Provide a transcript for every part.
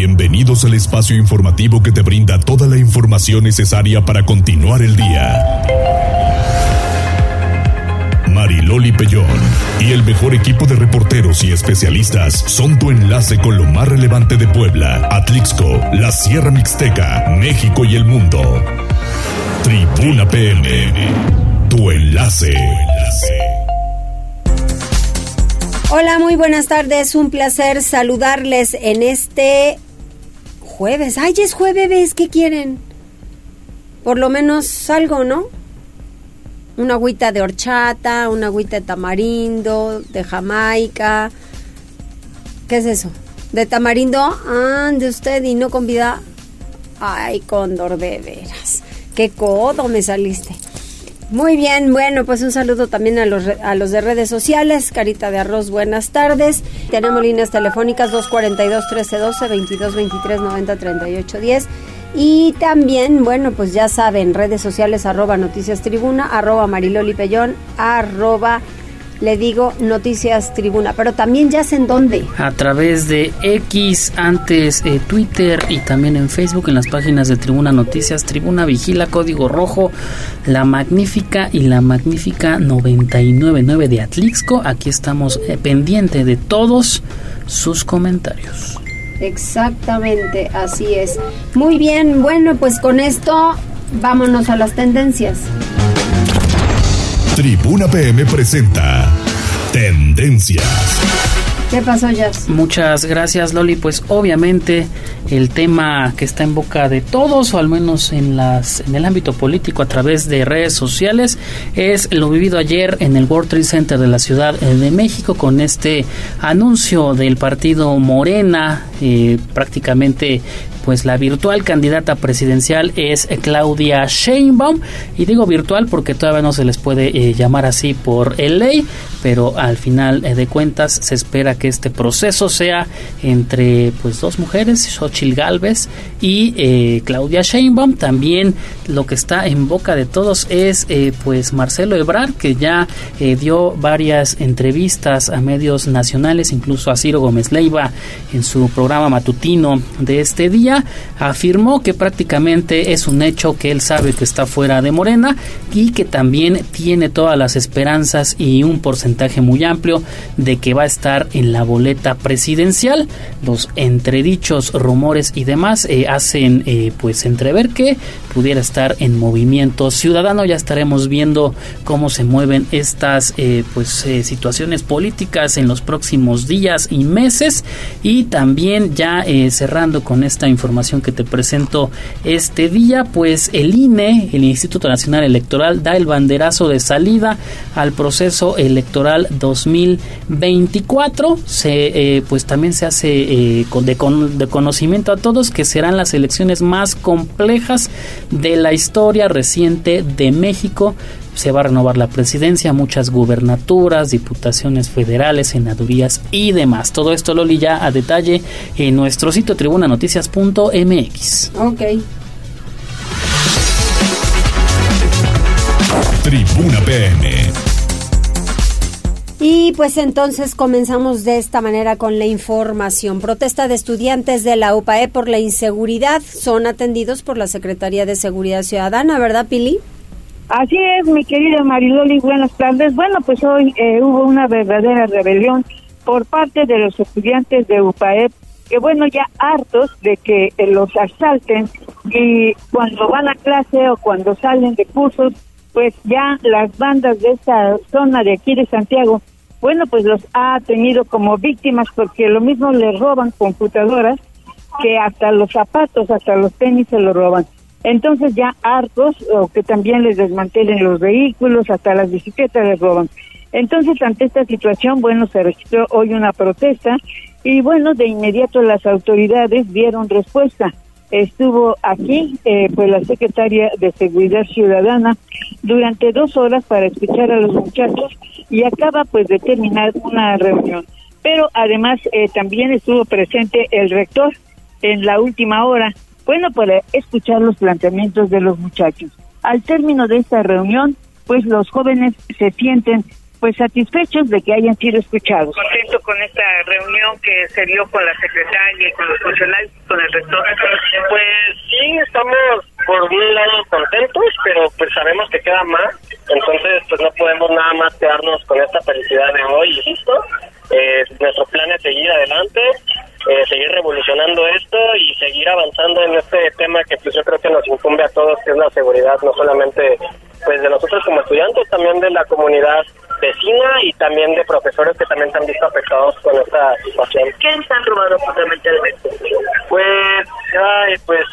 Bienvenidos al espacio informativo que te brinda toda la información necesaria para continuar el día. Mariloli Pellón y el mejor equipo de reporteros y especialistas son tu enlace con lo más relevante de Puebla, Atlixco, la Sierra Mixteca, México y el mundo. Tribuna PM, tu enlace. Hola, muy buenas tardes. Un placer saludarles en este jueves. Ay, es jueves, ¿qué quieren? Por lo menos algo, ¿no? Una agüita de horchata, una agüita de tamarindo, de jamaica. ¿Qué es eso? ¿De tamarindo? Ande usted y no con vida. Ay, cóndor de veras. Qué codo me saliste. Muy bien, bueno, pues un saludo también a los, a los de redes sociales. Carita de Arroz, buenas tardes. Tenemos líneas telefónicas 242-1312, 2223-903810. Y también, bueno, pues ya saben, redes sociales arroba noticias tribuna, arroba mariloli pellón, arroba le digo Noticias Tribuna, pero también ya sé en dónde. A través de X, antes eh, Twitter y también en Facebook, en las páginas de Tribuna Noticias, Tribuna Vigila, Código Rojo, La Magnífica y La Magnífica 999 de Atlixco. Aquí estamos eh, pendiente de todos sus comentarios. Exactamente, así es. Muy bien, bueno, pues con esto vámonos a las tendencias. Tribuna PM presenta Tendencias. ¿Qué pasó, Jazz? Muchas gracias, Loli. Pues obviamente el tema que está en boca de todos, o al menos en, las, en el ámbito político a través de redes sociales, es lo vivido ayer en el World Trade Center de la Ciudad de México con este anuncio del partido Morena, eh, prácticamente pues la virtual candidata presidencial es Claudia Sheinbaum y digo virtual porque todavía no se les puede eh, llamar así por ley, pero al final eh, de cuentas se espera que este proceso sea entre pues dos mujeres, Xochil Galvez y eh, Claudia Sheinbaum. También lo que está en boca de todos es pues Marcelo Ebrard que ya dio varias entrevistas a medios nacionales, incluso a Ciro Gómez Leiva en su programa matutino de este día afirmó que prácticamente es un hecho que él sabe que está fuera de Morena y que también tiene todas las esperanzas y un porcentaje muy amplio de que va a estar en la boleta presidencial. Los entredichos, rumores y demás eh, hacen eh, pues entrever que pudiera estar en movimiento ciudadano. Ya estaremos viendo cómo se mueven estas eh, pues situaciones políticas en los próximos días y meses y también ya cerrando con esta información que te presento este día, pues el INE, el Instituto Nacional Electoral, da el banderazo de salida al proceso electoral 2024. Se, eh, pues también se hace eh, de, de conocimiento a todos que serán las elecciones más complejas de la historia reciente de México se va a renovar la presidencia, muchas gubernaturas, diputaciones federales, senadurías y demás. Todo esto, Loli, ya a detalle en nuestro sitio tribunanoticias.mx. Ok. Tribuna PM. Y pues entonces comenzamos de esta manera con la información. Protesta de estudiantes de la UPAE por la inseguridad son atendidos por la Secretaría de Seguridad Ciudadana, ¿verdad, Pili? Así es, mi querida Mariloli, buenas tardes. Bueno, pues hoy eh, hubo una verdadera rebelión por parte de los estudiantes de UPAEP, que bueno, ya hartos de que eh, los asalten y cuando van a clase o cuando salen de cursos, pues ya las bandas de esta zona de aquí de Santiago, bueno, pues los ha tenido como víctimas porque lo mismo les roban computadoras que hasta los zapatos, hasta los tenis se los roban. Entonces ya hartos o que también les desmantelen los vehículos, hasta las bicicletas les roban. Entonces ante esta situación, bueno, se registró hoy una protesta y bueno, de inmediato las autoridades dieron respuesta. Estuvo aquí eh, pues la secretaria de Seguridad Ciudadana durante dos horas para escuchar a los muchachos y acaba pues de terminar una reunión. Pero además eh, también estuvo presente el rector en la última hora bueno, para escuchar los planteamientos de los muchachos. Al término de esta reunión, pues los jóvenes se sienten pues satisfechos de que hayan sido escuchados. Contento con esta reunión que se dio con la secretaria y con los funcionarios con el rector. Pues sí, estamos por un lado contentos, pero pues sabemos que queda más, entonces pues no podemos nada más quedarnos con esta felicidad de hoy y listo. Eh, nuestro plan es seguir adelante, eh, seguir revolucionando esto y seguir avanzando en este tema que pues yo creo que nos incumbe a todos, que es la seguridad, no solamente pues de nosotros como estudiantes, también de la comunidad y también de profesores que también se han visto afectados con esta situación. ¿Qué están robando fundamentalmente? Pues, ay, pues,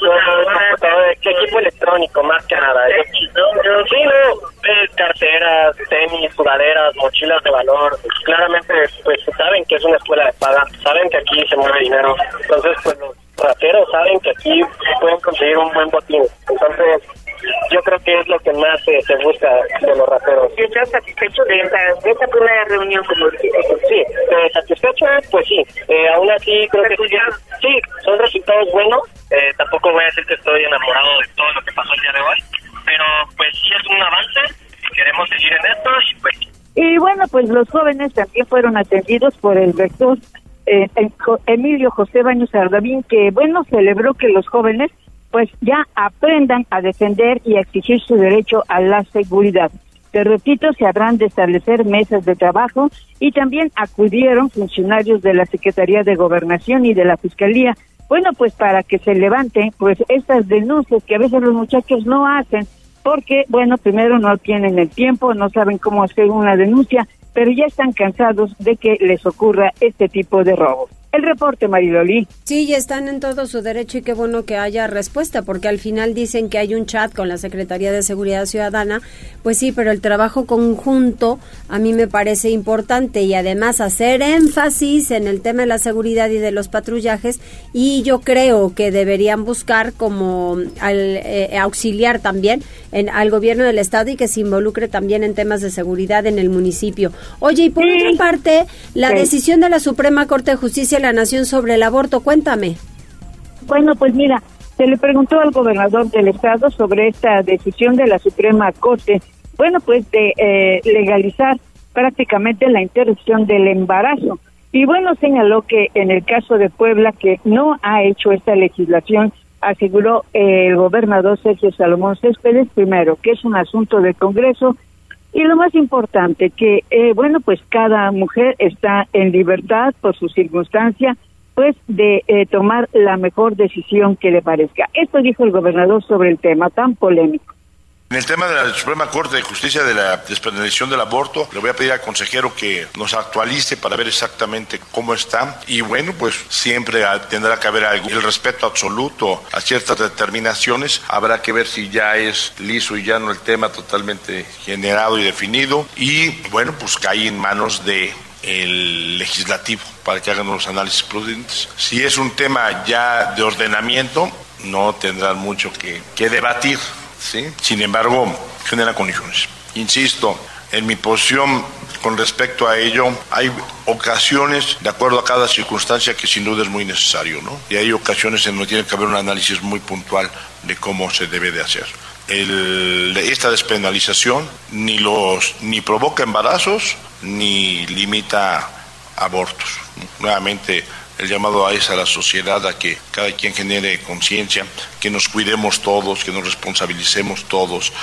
¿qué equipo electrónico más que nada? ¿eh? Sí, no, eh, carteras, tenis, sudaderas, mochilas de valor. Claramente, pues, saben que es una escuela de paga, saben que aquí se mueve dinero. Entonces, pues, los rateros saben que aquí pueden conseguir un buen botín. Entonces, yo creo que es lo que más eh, se busca de los raperos. ¿Estás satisfecho de esta, de esta primera reunión como Sí, eh, satisfecho, pues sí. Eh, aún así creo que sí, sí, son resultados buenos. Eh, tampoco voy a decir que estoy enamorado de todo lo que pasó el día de hoy, pero pues sí es un avance y queremos seguir en esto y pues... Y bueno, pues los jóvenes también fueron atendidos por el rector eh, Emilio José Baños Ardavín, que bueno, celebró que los jóvenes pues ya aprendan a defender y a exigir su derecho a la seguridad. Te repito, se habrán de establecer mesas de trabajo y también acudieron funcionarios de la Secretaría de Gobernación y de la Fiscalía, bueno, pues para que se levanten pues estas denuncias que a veces los muchachos no hacen porque, bueno, primero no tienen el tiempo, no saben cómo hacer una denuncia, pero ya están cansados de que les ocurra este tipo de robos. El reporte, Mariloli. Sí, ya están en todo su derecho y qué bueno que haya respuesta, porque al final dicen que hay un chat con la Secretaría de Seguridad Ciudadana. Pues sí, pero el trabajo conjunto a mí me parece importante y además hacer énfasis en el tema de la seguridad y de los patrullajes. Y yo creo que deberían buscar como al, eh, auxiliar también en, al gobierno del Estado y que se involucre también en temas de seguridad en el municipio. Oye, y por otra parte, la decisión de la Suprema Corte de Justicia la Nación sobre el aborto. Cuéntame. Bueno, pues mira, se le preguntó al gobernador del estado sobre esta decisión de la Suprema Corte, bueno, pues de eh, legalizar prácticamente la interrupción del embarazo. Y bueno, señaló que en el caso de Puebla, que no ha hecho esta legislación, aseguró el gobernador Sergio Salomón Céspedes, primero, que es un asunto del Congreso, y lo más importante, que, eh, bueno, pues cada mujer está en libertad por su circunstancia, pues de eh, tomar la mejor decisión que le parezca. Esto dijo el gobernador sobre el tema tan polémico. En el tema de la Suprema Corte de Justicia de la despenalización del aborto, le voy a pedir al consejero que nos actualice para ver exactamente cómo está. Y bueno, pues siempre tendrá que haber algo. El respeto absoluto a ciertas determinaciones. Habrá que ver si ya es liso y ya no el tema totalmente generado y definido. Y bueno, pues cae en manos de el legislativo para que hagan los análisis prudentes. Si es un tema ya de ordenamiento, no tendrán mucho que debatir Sin embargo, genera condiciones. Insisto, en mi posición con respecto a ello, hay ocasiones, de acuerdo a cada circunstancia, que sin duda es muy necesario, ¿no? Y hay ocasiones en donde tiene que haber un análisis muy puntual de cómo se debe de hacer. Esta despenalización ni provoca embarazos ni limita abortos. Nuevamente, el llamado a esa a la sociedad a que cada quien genere conciencia, que nos cuidemos todos, que nos responsabilicemos todos.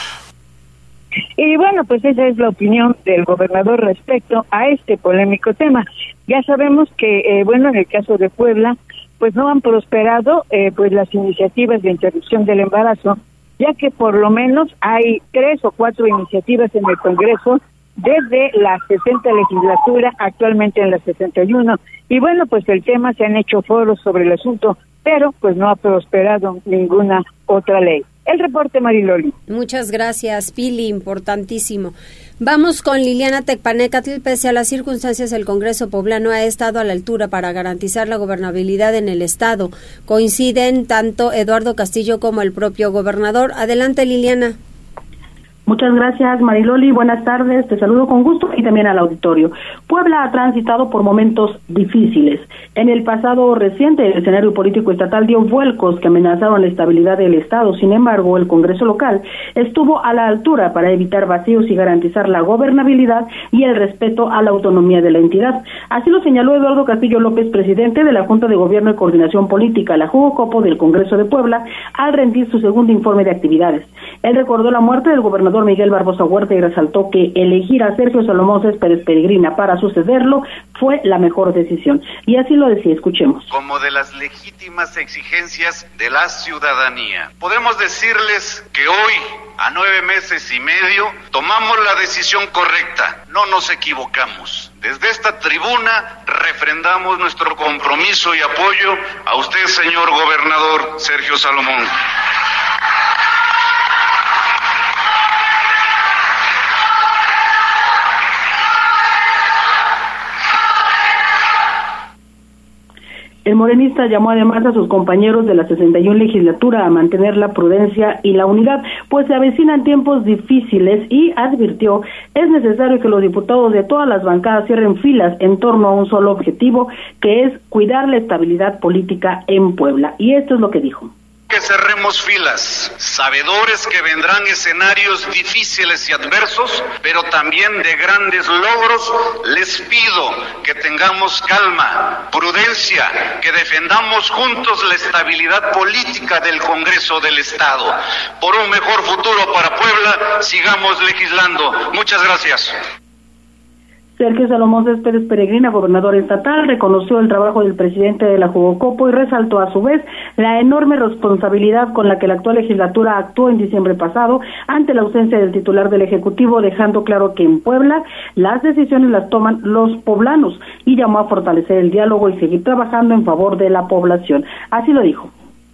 Y bueno, pues esa es la opinión del gobernador respecto a este polémico tema. Ya sabemos que, eh, bueno, en el caso de Puebla, pues no han prosperado eh, pues las iniciativas de interrupción del embarazo, ya que por lo menos hay tres o cuatro iniciativas en el Congreso desde la 60 legislatura, actualmente en la 61. Y bueno, pues el tema se han hecho foros sobre el asunto, pero pues no ha prosperado ninguna otra ley. El reporte Mariloli. Muchas gracias, Pili, importantísimo. Vamos con Liliana Tecpanecatl. Pese a las circunstancias, el Congreso poblano ha estado a la altura para garantizar la gobernabilidad en el Estado. Coinciden tanto Eduardo Castillo como el propio gobernador. Adelante, Liliana. Muchas gracias, Mariloli. Buenas tardes. Te saludo con gusto y también al auditorio. Puebla ha transitado por momentos difíciles. En el pasado reciente, el escenario político estatal dio vuelcos que amenazaron la estabilidad del Estado. Sin embargo, el Congreso local estuvo a la altura para evitar vacíos y garantizar la gobernabilidad y el respeto a la autonomía de la entidad. Así lo señaló Eduardo Castillo López, presidente de la Junta de Gobierno y Coordinación Política, la Jugocopo del Congreso de Puebla, al rendir su segundo informe de actividades. Él recordó la muerte del gobernador Miguel Barbosa Huerta y resaltó que elegir a Sergio Salomón Céspedes Peregrina para sucederlo fue la mejor decisión. Y así lo decía, escuchemos. Como de las legítimas exigencias de la ciudadanía. Podemos decirles que hoy, a nueve meses y medio, tomamos la decisión correcta. No nos equivocamos. Desde esta tribuna refrendamos nuestro compromiso y apoyo a usted, señor gobernador Sergio Salomón. El morenista llamó además a sus compañeros de la 61 legislatura a mantener la prudencia y la unidad, pues se avecinan tiempos difíciles y advirtió es necesario que los diputados de todas las bancadas cierren filas en torno a un solo objetivo, que es cuidar la estabilidad política en Puebla. Y esto es lo que dijo que cerremos filas, sabedores que vendrán escenarios difíciles y adversos, pero también de grandes logros, les pido que tengamos calma, prudencia, que defendamos juntos la estabilidad política del Congreso del Estado. Por un mejor futuro para Puebla, sigamos legislando. Muchas gracias. Sergio Salomón Céspedes Peregrina, gobernador estatal, reconoció el trabajo del presidente de la Jugocopo y resaltó a su vez la enorme responsabilidad con la que la actual legislatura actuó en diciembre pasado ante la ausencia del titular del Ejecutivo, dejando claro que en Puebla las decisiones las toman los poblanos y llamó a fortalecer el diálogo y seguir trabajando en favor de la población. Así lo dijo.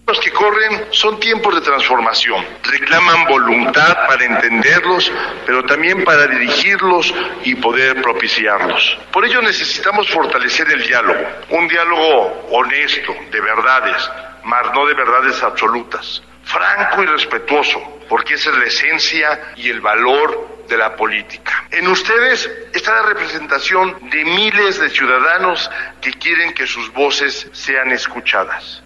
Los que corren son tiempos de transformación. Reclaman voluntad para entenderlos, pero también para dirigirlos y poder propiciarlos. Por ello necesitamos fortalecer el diálogo, un diálogo honesto, de verdades, mas no de verdades absolutas, franco y respetuoso, porque esa es la esencia y el valor de la política. En ustedes está la representación de miles de ciudadanos que quieren que sus voces sean escuchadas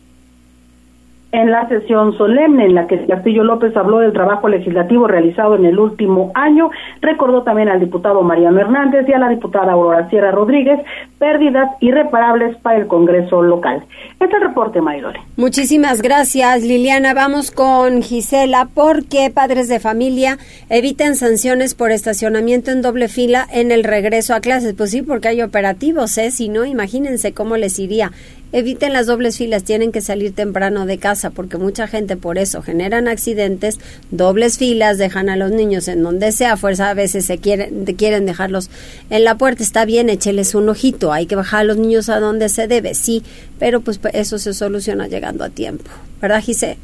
en la sesión solemne en la que Castillo López habló del trabajo legislativo realizado en el último año, recordó también al diputado Mariano Hernández y a la diputada Aurora Sierra Rodríguez pérdidas irreparables para el Congreso local. Este reporte, Mayrole. Muchísimas gracias, Liliana. Vamos con Gisela, porque padres de familia eviten sanciones por estacionamiento en doble fila en el regreso a clases. Pues sí, porque hay operativos, ¿eh? Si no, imagínense cómo les iría eviten las dobles filas, tienen que salir temprano de casa porque mucha gente por eso generan accidentes, dobles filas, dejan a los niños en donde sea, fuerza a veces se quieren, quieren dejarlos en la puerta, está bien, écheles un ojito, hay que bajar a los niños a donde se debe, sí, pero pues eso se soluciona llegando a tiempo, ¿verdad Gise?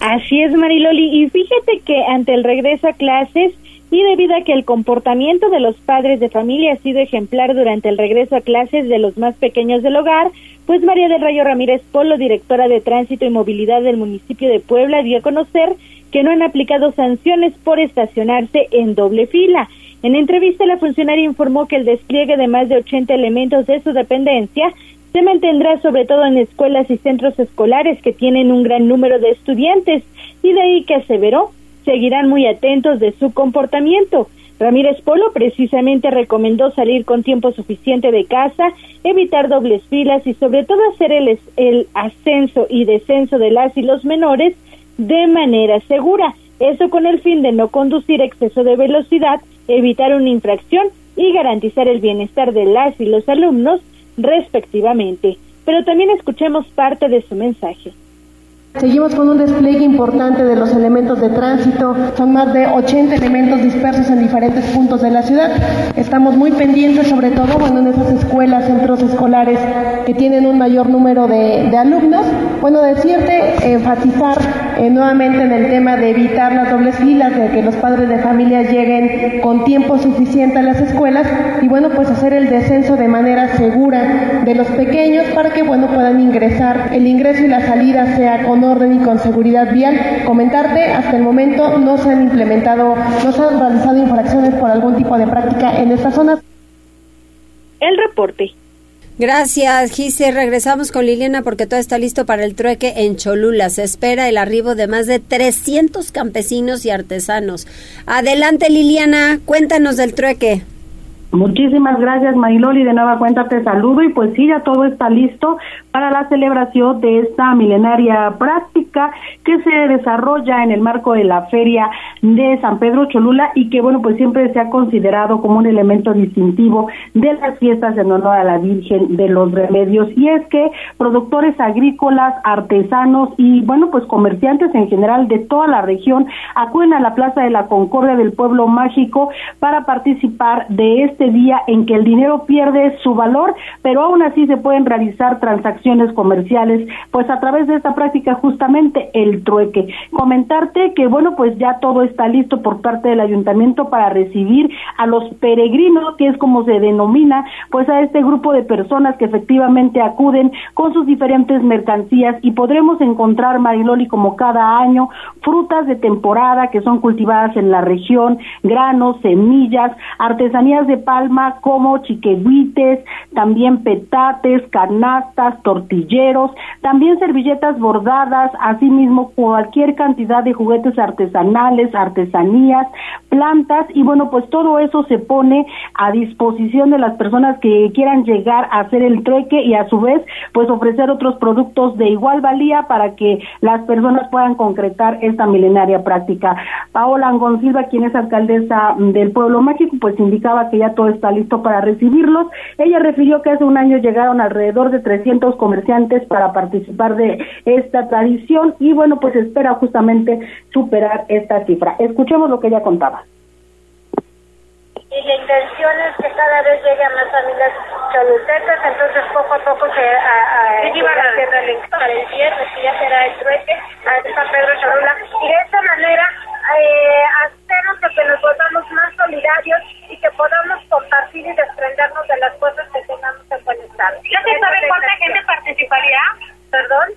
Así es Mariloli, y fíjate que ante el regreso a clases, y debido a que el comportamiento de los padres de familia ha sido ejemplar durante el regreso a clases de los más pequeños del hogar, pues María del Rayo Ramírez Polo, directora de Tránsito y Movilidad del municipio de Puebla, dio a conocer que no han aplicado sanciones por estacionarse en doble fila. En entrevista, la funcionaria informó que el despliegue de más de 80 elementos de su dependencia se mantendrá sobre todo en escuelas y centros escolares que tienen un gran número de estudiantes y de ahí que aseveró seguirán muy atentos de su comportamiento. Ramírez Polo precisamente recomendó salir con tiempo suficiente de casa, evitar dobles filas y sobre todo hacer el, el ascenso y descenso de las y los menores de manera segura. Eso con el fin de no conducir exceso de velocidad, evitar una infracción y garantizar el bienestar de las y los alumnos respectivamente. Pero también escuchemos parte de su mensaje. Seguimos con un despliegue importante de los elementos de tránsito. Son más de 80 elementos dispersos en diferentes puntos de la ciudad. Estamos muy pendientes, sobre todo bueno, en esas escuelas, centros escolares que tienen un mayor número de, alumnos. Bueno, decirte, enfatizar eh, nuevamente en el tema de evitar las dobles filas, de que los padres de familia lleguen con tiempo suficiente a las escuelas y bueno, pues hacer el descenso de manera segura de los pequeños para que bueno, puedan ingresar, el ingreso y la salida sea con orden y con seguridad vial. Comentarte, hasta el momento no se han implementado, no se han realizado infracciones por algún tipo de práctica en esta zona. El reporte. Gracias, Gise. Regresamos con Liliana porque todo está listo para el trueque en Cholula. Se espera el arribo de más de 300 campesinos y artesanos. Adelante, Liliana, cuéntanos del trueque. Muchísimas gracias, Mariloli. De nueva cuenta te saludo y pues sí, ya todo está listo para la celebración de esta milenaria práctica que se desarrolla en el marco de la Feria de San Pedro Cholula y que, bueno, pues siempre se ha considerado como un elemento distintivo de las fiestas en honor a la Virgen de los Remedios. Y es que productores agrícolas, artesanos y, bueno, pues comerciantes en general de toda la región acuden a la Plaza de la Concordia del Pueblo Mágico para participar de este día en que el dinero pierde su valor, pero aún así se pueden realizar transacciones comerciales, pues a través de esta práctica justamente el trueque. Comentarte que bueno, pues ya todo está listo por parte del ayuntamiento para recibir a los peregrinos, que es como se denomina, pues a este grupo de personas que efectivamente acuden con sus diferentes mercancías y podremos encontrar, Mariloli, como cada año, frutas de temporada que son cultivadas en la región, granos, semillas, artesanías de palma como chiquehuites, también petates, canastas, tortilleros, también servilletas bordadas, asimismo cualquier cantidad de juguetes artesanales, artesanías, plantas y bueno, pues todo eso se pone a disposición de las personas que quieran llegar a hacer el trueque y a su vez pues ofrecer otros productos de igual valía para que las personas puedan concretar esta milenaria práctica. Paola Angón Silva, quien es alcaldesa del pueblo mágico, pues indicaba que ya todo está listo para recibirlos. Ella refirió que hace un año llegaron alrededor de 300 comerciantes para participar de esta tradición y bueno, pues espera justamente superar esta cifra. Escuchemos lo que ella contaba y la intención es que cada vez lleguen más familias cholutecas, entonces poco a poco se a, a, sí, a para el viernes, que ya será el trueque a San Pedro Cholula, y de esta manera eh, hacemos que nos volvamos más solidarios y que podamos compartir y desprendernos de las cosas que tengamos en buen estado. ¿Ya se sabe cuánta gente participaría? Perdón,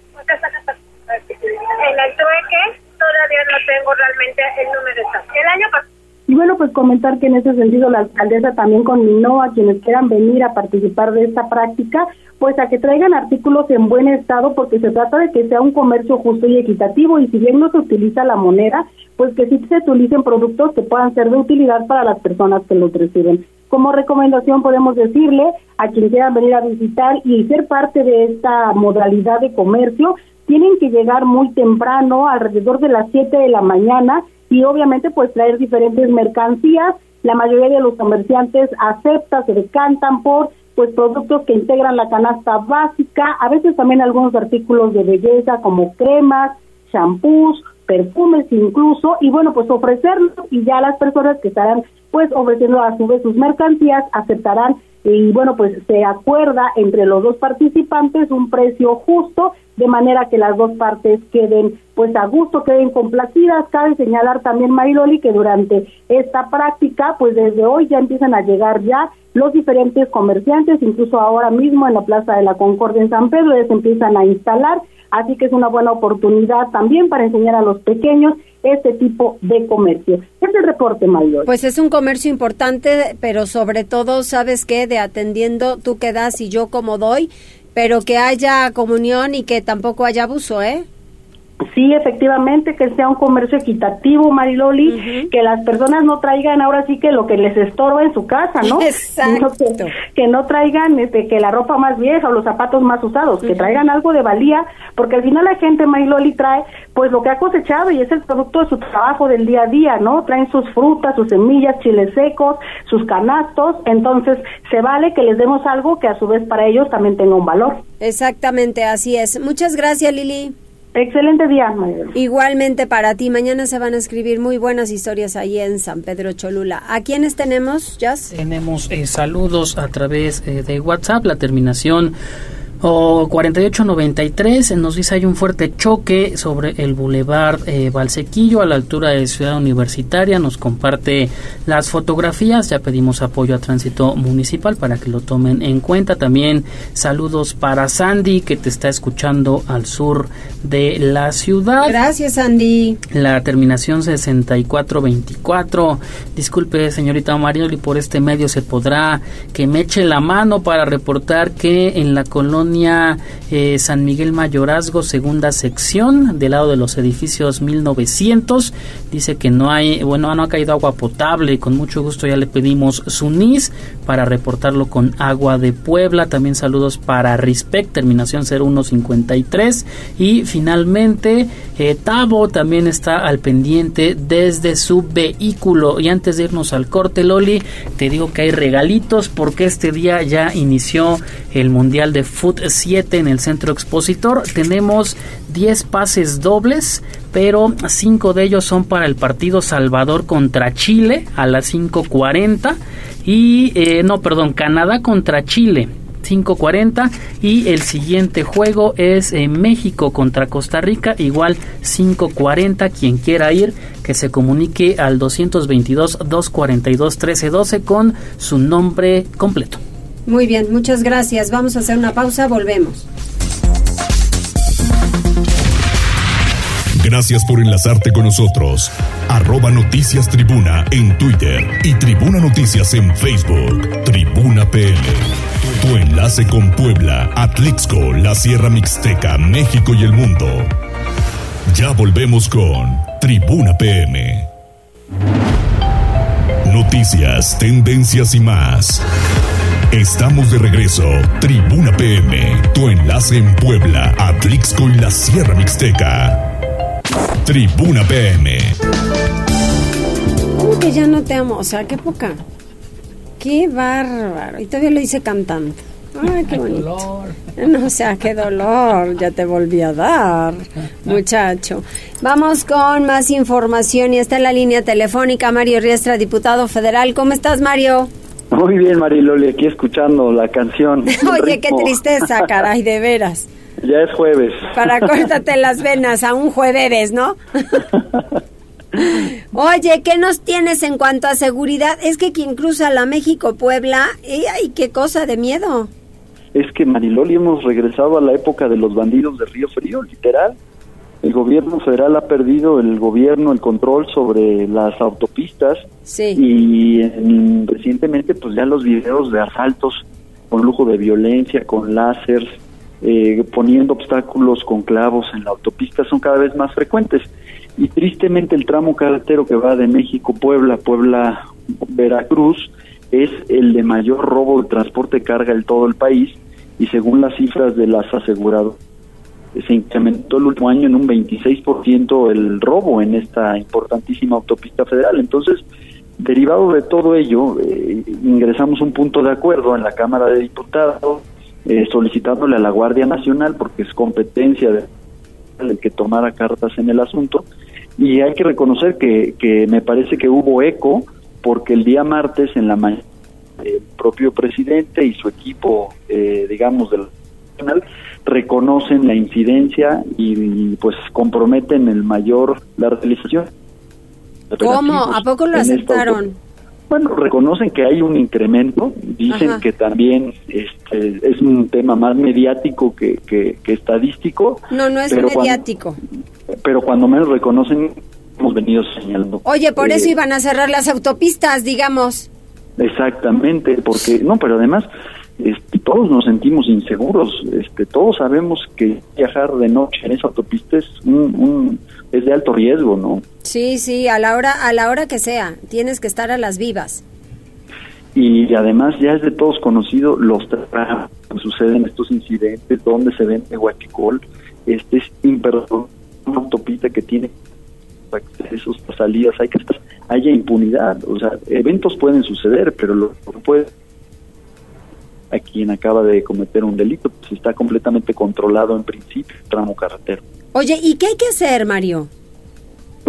en el trueque todavía no tengo realmente el número exacto. El año pasado y bueno, pues comentar que en ese sentido la alcaldesa también conminó a quienes quieran venir a participar de esta práctica, pues a que traigan artículos en buen estado porque se trata de que sea un comercio justo y equitativo y si bien no se utiliza la moneda, pues que sí se utilicen productos que puedan ser de utilidad para las personas que los reciben. Como recomendación podemos decirle a quienes quieran venir a visitar y ser parte de esta modalidad de comercio, tienen que llegar muy temprano, alrededor de las 7 de la mañana, y obviamente pues traer diferentes mercancías. La mayoría de los comerciantes aceptan, se decantan por pues productos que integran la canasta básica, a veces también algunos artículos de belleza como cremas, champús, perfumes incluso, y bueno, pues ofrecerlos y ya las personas que estarán pues ofreciendo a su vez sus mercancías aceptarán y bueno, pues se acuerda entre los dos participantes un precio justo de manera que las dos partes queden pues a gusto, queden complacidas. Cabe señalar también, Mariloli, que durante esta práctica, pues desde hoy ya empiezan a llegar ya los diferentes comerciantes, incluso ahora mismo en la Plaza de la Concordia en San Pedro, ya se empiezan a instalar, así que es una buena oportunidad también para enseñar a los pequeños este tipo de comercio. Es el reporte, mayor. Pues es un comercio importante, pero sobre todo, ¿sabes qué? De atendiendo tú que das y yo como doy, pero que haya comunión y que tampoco haya abuso, ¿eh? Sí, efectivamente, que sea un comercio equitativo, Mariloli, que las personas no traigan ahora sí que lo que les estorba en su casa, ¿no? Exacto. Que, no traigan este, que la ropa más vieja o los zapatos más usados, que traigan algo de valía, porque al final la gente, Mariloli, trae pues lo que ha cosechado y es el producto de su trabajo del día a día, ¿no? Traen sus frutas, sus semillas, chiles secos, sus canastos, entonces se vale que les demos algo que a su vez para ellos también tenga un valor. Exactamente, así es. Muchas gracias, Lili. Excelente día, María. Igualmente para ti. Mañana se van a escribir muy buenas historias ahí en San Pedro Cholula. ¿A quiénes tenemos, Jazz? Tenemos eh, saludos a través eh, de WhatsApp, la terminación O 4893 nos dice hay un fuerte choque sobre el bulevar eh, Valsequillo a la altura de Ciudad Universitaria. Nos comparte las fotografías. Ya pedimos apoyo a tránsito municipal para que lo tomen en cuenta. También saludos para Sandy que te está escuchando al sur de la ciudad. Gracias Sandy. La terminación 6424. Disculpe señorita Marioli por este medio se podrá que me eche la mano para reportar que en la colonia eh, San Miguel Mayorazgo, segunda sección, del lado de los edificios 1900. Dice que no hay, bueno, no ha caído agua potable con mucho gusto ya le pedimos su NIS para reportarlo con agua de Puebla. También saludos para Respect, terminación 0153. Y finalmente, eh, Tavo también está al pendiente desde su vehículo. Y antes de irnos al corte, Loli, te digo que hay regalitos porque este día ya inició el Mundial de Fútbol 7 en el centro expositor. Tenemos 10 pases dobles, pero 5 de ellos son para el partido Salvador contra Chile a las 5.40 y eh, no, perdón, Canadá contra Chile 5.40 y el siguiente juego es en eh, México contra Costa Rica, igual 5.40, quien quiera ir que se comunique al 222 242 1312 con su nombre completo. Muy bien, muchas gracias. Vamos a hacer una pausa, volvemos. Gracias por enlazarte con nosotros. Arroba Noticias Tribuna en Twitter y Tribuna Noticias en Facebook. Tribuna PM. Tu enlace con Puebla, Atlixco, la Sierra Mixteca, México y el mundo. Ya volvemos con Tribuna PM. Noticias, tendencias y más. Estamos de regreso. Tribuna PM, tu enlace en Puebla, Atlixco y la Sierra Mixteca. Tribuna PM. ¿Cómo que ya no te amo? O sea, qué poca. Qué bárbaro. Y todavía lo hice cantando. Ay, qué bonito. No, o sea, qué dolor. Ya te volví a dar, muchacho. Vamos con más información y está en la línea telefónica Mario Riestra, diputado federal. ¿Cómo estás, Mario? Muy bien, Mariloli, aquí escuchando la canción. Oye, qué tristeza, caray, de veras. Ya es jueves. Para córtate las venas a un jueves, ¿no? Oye, ¿qué nos tienes en cuanto a seguridad? Es que quien cruza la México-Puebla, ¡ay, qué cosa de miedo! Es que Mariloli hemos regresado a la época de los bandidos de Río Frío, literal el gobierno federal ha perdido el gobierno, el control sobre las autopistas y recientemente pues ya los videos de asaltos con lujo de violencia, con láser, eh, poniendo obstáculos con clavos en la autopista son cada vez más frecuentes. Y tristemente el tramo carretero que va de México Puebla, Puebla Veracruz es el de mayor robo de transporte de carga en todo el país y según las cifras de las aseguradoras se incrementó el último año en un 26% el robo en esta importantísima autopista federal. Entonces, derivado de todo ello, eh, ingresamos un punto de acuerdo en la Cámara de Diputados eh, solicitándole a la Guardia Nacional, porque es competencia de el que tomara cartas en el asunto, y hay que reconocer que, que me parece que hubo eco, porque el día martes en la mañana el propio presidente y su equipo, eh, digamos, del nacional, reconocen la incidencia y, pues comprometen el mayor la realización. ¿Cómo? ¿A poco lo aceptaron? Bueno, reconocen que hay un incremento, dicen que también este, es un tema más mediático que, que, estadístico. No, no es mediático. pero cuando menos reconocen, hemos venido señalando. Oye, por eso iban a cerrar las autopistas, digamos. Exactamente, porque, no, pero además este, todos nos sentimos inseguros, este, todos sabemos que viajar de noche en esa autopista es, un, es de alto riesgo, ¿no? Sí, sí, a la hora a la hora que sea, tienes que estar a las vivas. Y además ya es de todos conocido los tramos que suceden estos incidentes, donde se vende huachicol, este es imperdonable, una autopista que tiene accesos, salidas, hay que estar, haya impunidad, o sea, eventos pueden suceder, pero lo que puede a quien acaba de cometer un delito, pues está completamente controlado en principio, tramo carretero. Oye, ¿y qué hay que hacer, Mario?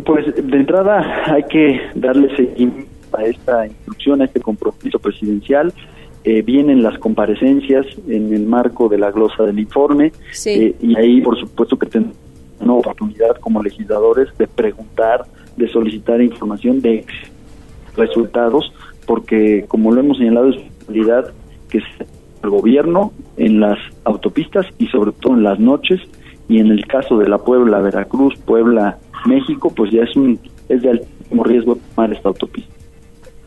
Pues de entrada hay que darle seguimiento a esta instrucción, a este compromiso presidencial eh, vienen las comparecencias en el marco de la glosa del informe eh, y ahí por supuesto que tenemos una oportunidad como legisladores de preguntar, de solicitar información de resultados, porque como lo hemos señalado es realidad que el gobierno en las autopistas y sobre todo en las noches y en el caso de la Puebla, Veracruz, Puebla, México, pues ya es un es de altísimo riesgo tomar esta autopista.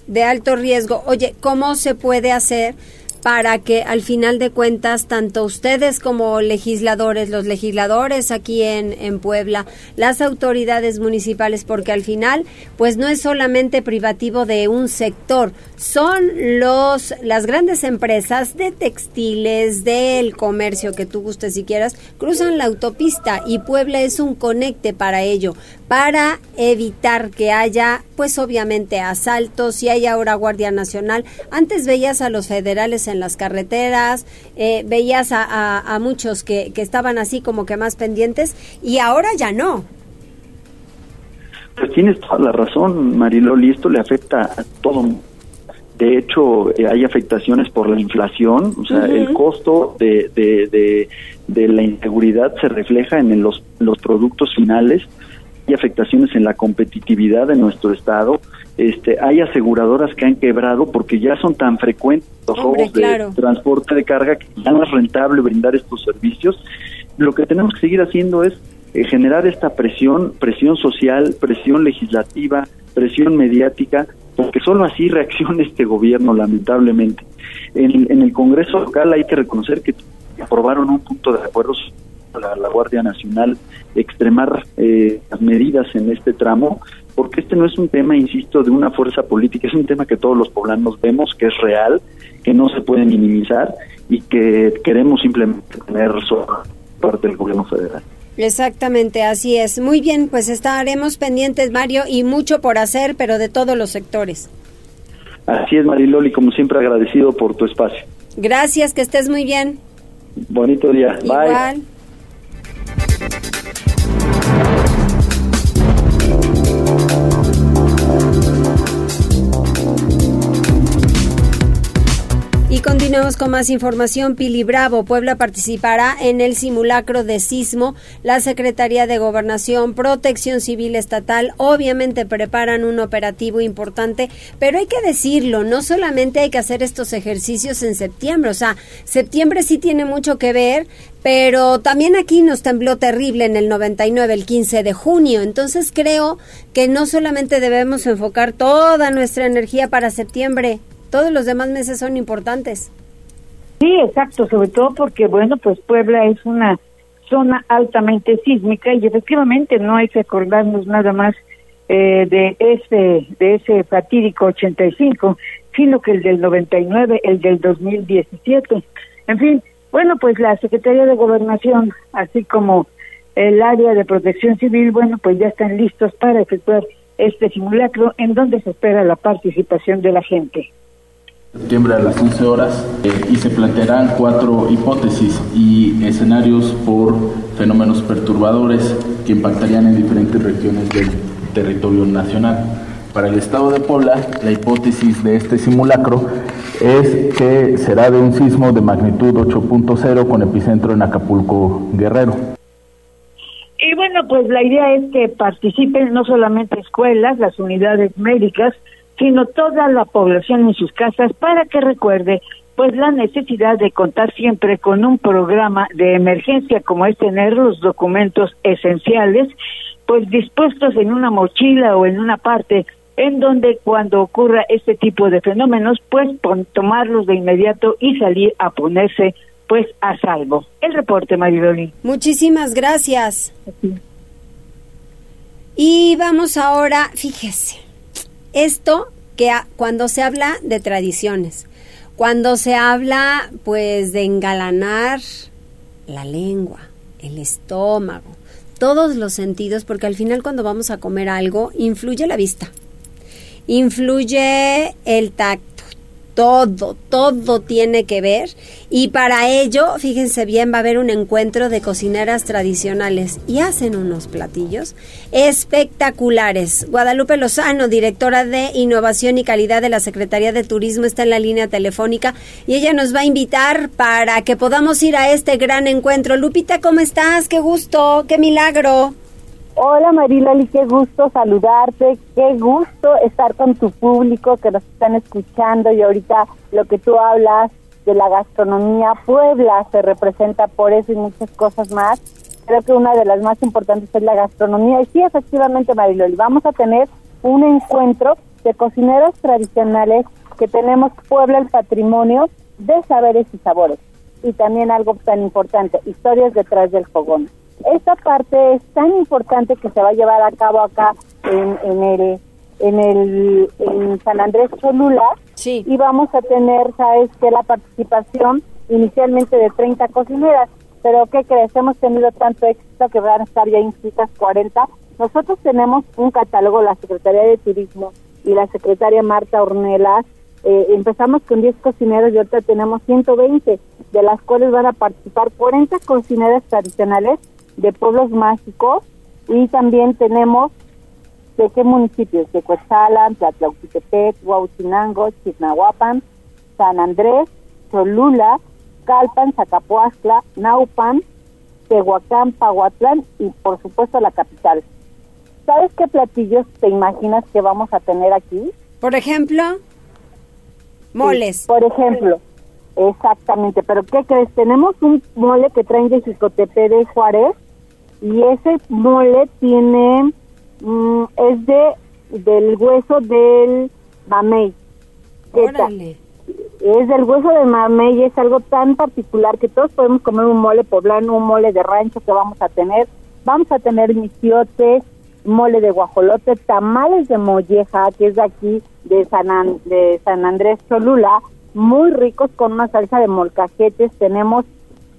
De alto riesgo. Oye, ¿cómo se puede hacer para que al final de cuentas tanto ustedes como legisladores, los legisladores aquí en, en, Puebla, las autoridades municipales, porque al final pues no es solamente privativo de un sector, son los las grandes empresas de textiles, del comercio que tú gustes si quieras, cruzan la autopista y Puebla es un conecte para ello, para evitar que haya pues obviamente asaltos y hay ahora Guardia Nacional. Antes veías a los federales en las carreteras, eh, veías a, muchos que, que, estaban así como que más pendientes y ahora ya no. Pues tienes toda la razón, Mariloli, esto le afecta a todo. De hecho, eh, hay afectaciones por la inflación, o sea, el costo de, de, de, la inseguridad se refleja en los, los productos finales hay afectaciones en la competitividad de nuestro estado. Este, hay aseguradoras que han quebrado porque ya son tan frecuentes los robos de transporte de carga que ya no es rentable brindar estos servicios. Lo que tenemos que seguir haciendo es eh, generar esta presión, presión social, presión legislativa, presión mediática, porque solo así reacciona este gobierno, lamentablemente. En, el Congreso local hay que reconocer que aprobaron un punto de acuerdo la, la Guardia Nacional extremar eh, las medidas en este tramo, porque este no es un tema, insisto, de una fuerza política, es un tema que todos los poblanos vemos, que es real, que no se puede minimizar y que queremos simplemente tener sobre parte del gobierno federal. Exactamente, así es. Muy bien, pues estaremos pendientes, Mario, y mucho por hacer, pero de todos los sectores. Así es, Mariloli, como siempre agradecido por tu espacio. Gracias, que estés muy bien. Bonito día. Igual. Y continuamos con más información. Pili Bravo, Puebla participará en el simulacro de sismo. La Secretaría de Gobernación, Protección Civil Estatal, obviamente preparan un operativo importante, pero hay que decirlo, no solamente hay que hacer estos ejercicios en septiembre, o sea, septiembre sí tiene mucho que ver, pero también aquí nos tembló terrible en el 99, el 15 de junio. Entonces creo que no solamente debemos enfocar toda nuestra energía para septiembre, todos los demás meses son importantes. Sí, exacto, sobre todo porque, bueno, pues Puebla es una zona altamente sísmica y efectivamente no hay que acordarnos nada más eh, de ese de ese fatídico 85, sino que el del 99, el del 2017. En fin, bueno, pues la Secretaría de Gobernación, así como el área de protección civil, bueno, pues ya están listos para efectuar este simulacro en donde se espera la participación de la gente septiembre a las 11 horas eh, y se plantearán cuatro hipótesis y escenarios por fenómenos perturbadores que impactarían en diferentes regiones del territorio nacional. Para el estado de Puebla, la hipótesis de este simulacro es que será de un sismo de magnitud 8.0 con epicentro en Acapulco, Guerrero. Y bueno, pues la idea es que participen no solamente escuelas, las unidades médicas, sino toda la población en sus casas para que recuerde pues la necesidad de contar siempre con un programa de emergencia como es tener los documentos esenciales pues dispuestos en una mochila o en una parte en donde cuando ocurra este tipo de fenómenos pues tomarlos de inmediato y salir a ponerse pues a salvo. El reporte, Maridoli. Muchísimas gracias. Y vamos ahora, fíjese, esto que cuando se habla de tradiciones, cuando se habla pues de engalanar la lengua, el estómago, todos los sentidos, porque al final cuando vamos a comer algo influye la vista, influye el tacto, todo, todo tiene que ver. Y para ello, fíjense bien, va a haber un encuentro de cocineras tradicionales y hacen unos platillos espectaculares. Guadalupe Lozano, directora de Innovación y Calidad de la Secretaría de Turismo, está en la línea telefónica y ella nos va a invitar para que podamos ir a este gran encuentro. Lupita, ¿cómo estás? Qué gusto, qué milagro. Hola Mariloli, qué gusto saludarte, qué gusto estar con tu público que nos están escuchando y ahorita lo que tú hablas de la gastronomía, Puebla se representa por eso y muchas cosas más. Creo que una de las más importantes es la gastronomía y sí, efectivamente Mariloli, vamos a tener un encuentro de cocineros tradicionales que tenemos Puebla el patrimonio de saberes y sabores y también algo tan importante, historias detrás del fogón esta parte es tan importante que se va a llevar a cabo acá en, en el en el en San Andrés Cholula. Sí. y vamos a tener sabes que la participación inicialmente de 30 cocineras. Pero qué crees hemos tenido tanto éxito que van a estar ya inscritas 40 nosotros tenemos un catálogo la Secretaría de Turismo y la secretaria Marta Ornelas. Eh, empezamos con 10 cocineras y ahorita tenemos 120 de las cuales van a participar 40 cocineras tradicionales de pueblos mágicos y también tenemos de qué municipios, de Cuetzalan, Tlatlauquitepec, Huauchinango, Chignahuapan, San Andrés, Cholula, Calpan, Zacapuastla, Naupan, Tehuacán, Pahuatlán y por supuesto la capital. ¿Sabes qué platillos te imaginas que vamos a tener aquí? Por ejemplo, moles. por ejemplo, exactamente. Pero ¿qué crees? Tenemos un mole que traen de Jicotepe de Juárez y ese mole tiene mm, es de del hueso del mamey. Órale. Es del hueso del mamey, es algo tan particular que todos podemos comer un mole poblano, un mole de rancho que vamos a tener. Vamos a tener misiotes, mole de guajolote, tamales de molleja, que es de aquí, de San, de San Andrés Cholula, muy ricos con una salsa de molcajetes. Tenemos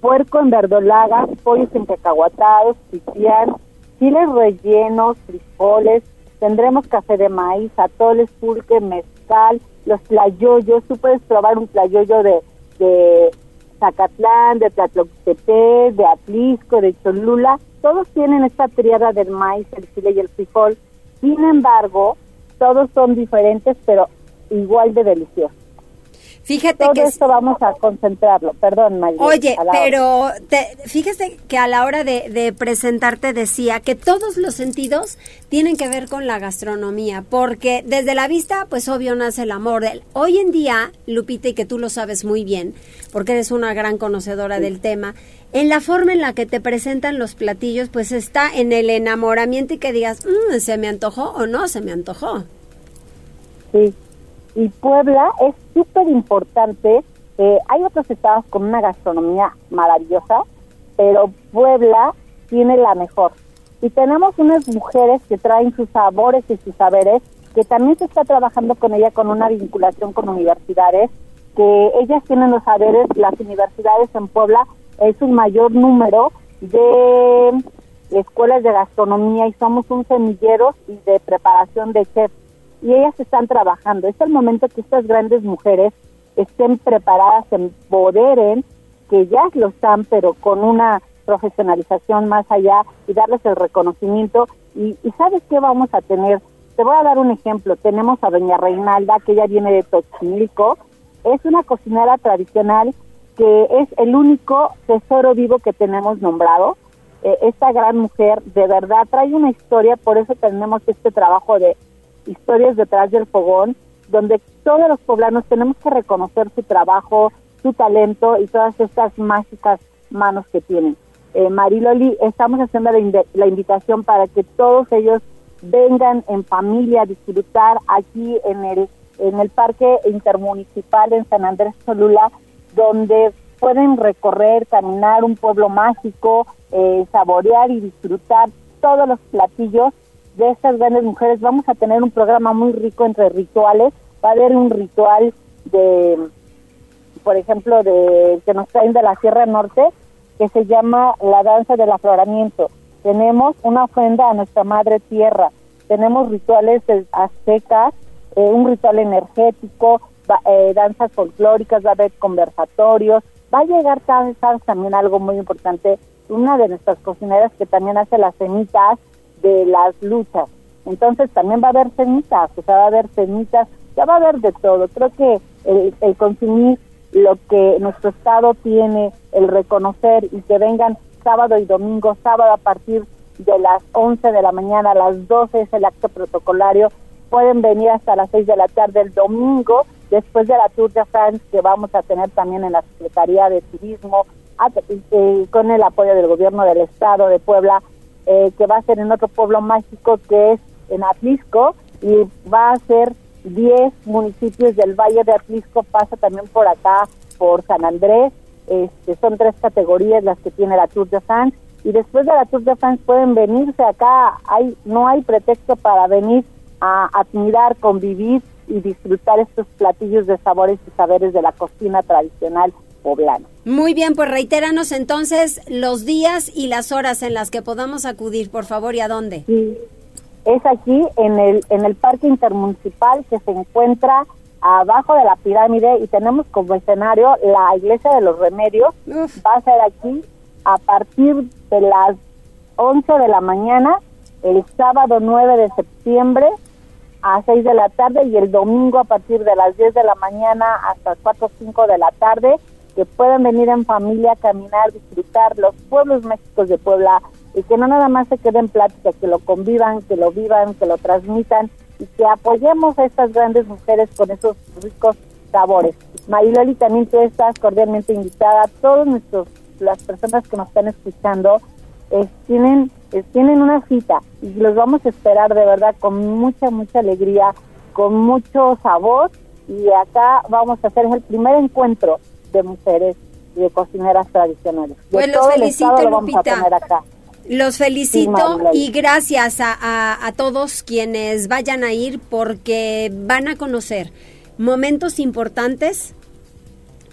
puerco en verdolaga, pollos en cacahuatados, pipián, chiles rellenos, frijoles, tendremos café de maíz, atoles, pulque, mezcal, los tlayoyos, tú puedes probar un tlayoyo de, de Zacatlán, de Tlatloctepec, de Atlisco, de Cholula, todos tienen esta triada del maíz, el chile y el frijol, sin embargo, todos son diferentes, pero igual de deliciosos. Fíjate Todo que esto vamos a concentrarlo, perdón, María. Oye, pero te, fíjese que a la hora de, de, presentarte decía que todos los sentidos tienen que ver con la gastronomía, porque desde la vista, pues obvio nace el amor. Hoy en día, Lupita, y que tú lo sabes muy bien, porque eres una gran conocedora del tema, en la forma en la que te presentan los platillos, pues está en el enamoramiento y que digas, mmm, ¿se me antojó o no se me antojó? Sí, y Puebla es súper importante. Eh, hay otros estados con una gastronomía maravillosa, pero Puebla tiene la mejor. Y tenemos unas mujeres que traen sus sabores y sus saberes, que también se está trabajando con ella con una vinculación con universidades, que ellas tienen los saberes, las universidades en Puebla es un mayor número de escuelas de gastronomía y somos un semillero y de preparación de chefs y ellas están trabajando. Es el momento que estas grandes mujeres estén preparadas, se empoderen, que ya lo están, pero con una profesionalización más allá y darles el reconocimiento. Y, y ¿sabes qué vamos a tener? Te voy a dar un ejemplo. Tenemos a doña Reinalda, que ella viene de Tochimilco. Es una cocinera tradicional que es el único tesoro vivo que tenemos nombrado. Eh, esta gran mujer de verdad trae una historia, por eso tenemos este trabajo de historias detrás del fogón, donde todos los poblanos tenemos que reconocer su trabajo, su talento y todas estas mágicas manos que tienen. Eh, Mariloli, estamos haciendo la, invitación para que todos ellos vengan en familia a disfrutar aquí en el, en el Parque Intermunicipal en San Andrés Cholula, donde pueden recorrer, caminar un pueblo mágico, eh, saborear y disfrutar todos los platillos de estas grandes mujeres. Vamos a tener un programa muy rico entre rituales. Va a haber un ritual de, por ejemplo, de que nos traen de la Sierra Norte, que se llama la danza del afloramiento. Tenemos una ofrenda a nuestra madre tierra. Tenemos rituales aztecas, eh, un ritual energético. eh, danzas folclóricas, va a haber conversatorios, va a llegar, también algo muy importante, una de nuestras cocineras que también hace las cenitas de las luchas. Entonces también va a haber cenitas, o sea, va a haber cenitas, ya va a haber de todo. Creo que el, el consumir lo que nuestro Estado tiene, el reconocer y que vengan sábado y domingo, sábado a partir de las 11 de la mañana a las 12 es el acto protocolario, pueden venir hasta las 6 de la tarde el domingo, después de la Tour de France que vamos a tener también en la Secretaría de Turismo, eh, con el apoyo del gobierno del Estado de Puebla, eh, que va a ser en otro pueblo mágico que es en Atlisco y va a ser 10 municipios del Valle de Atlisco, pasa también por acá, por San Andrés, este, son tres categorías las que tiene la Tour de France y después de la Tour de France pueden venirse acá, hay no hay pretexto para venir a admirar, convivir y disfrutar estos platillos de sabores y saberes de la cocina tradicional poblana. Muy bien, pues reitéranos entonces los días y las horas en las que podamos acudir, por favor, y a dónde. Sí, es aquí en el en el Parque Intermunicipal que se encuentra abajo de la pirámide y tenemos como escenario la Iglesia de los Remedios. Va a ser aquí a partir de las 11 de la mañana, el sábado 9 de septiembre a 6 de la tarde y el domingo a partir de las 10 de la mañana hasta 4 o 5 de la tarde, que pueden venir en familia, caminar, disfrutar los pueblos mágicos de Puebla y que no nada más se queden plática, que lo convivan, que lo vivan, que lo transmitan y que apoyemos a estas grandes mujeres con esos ricos sabores. Mariloli, también tú estás cordialmente invitada. Nuestros las personas que nos están escuchando tienen tienen una cita y los vamos a esperar de verdad con mucha mucha alegría, con mucho sabor y acá vamos a hacer el primer encuentro de mujeres y de cocineras tradicionales. Pues los felicito, Lupita. Los felicito y gracias a, a, todos quienes vayan a ir porque van a conocer momentos importantes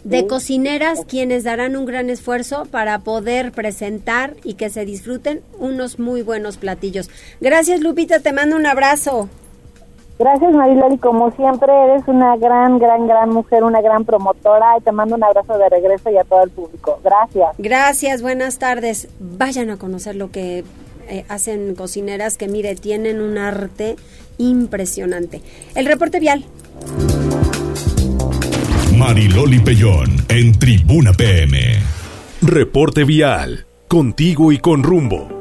de cocineras quienes darán un gran esfuerzo para poder presentar y que se disfruten unos muy buenos platillos. Gracias Lupita, te mando un abrazo. Gracias Mariloli, como siempre eres una gran, gran, gran mujer, una gran promotora y te mando un abrazo de regreso y a todo el público. Gracias. Gracias, buenas tardes. Vayan a conocer lo que eh, hacen cocineras que mire, tienen un arte impresionante. El reporte vial. Mariloli Pellón en Tribuna PM. Reporte vial. Contigo y con rumbo.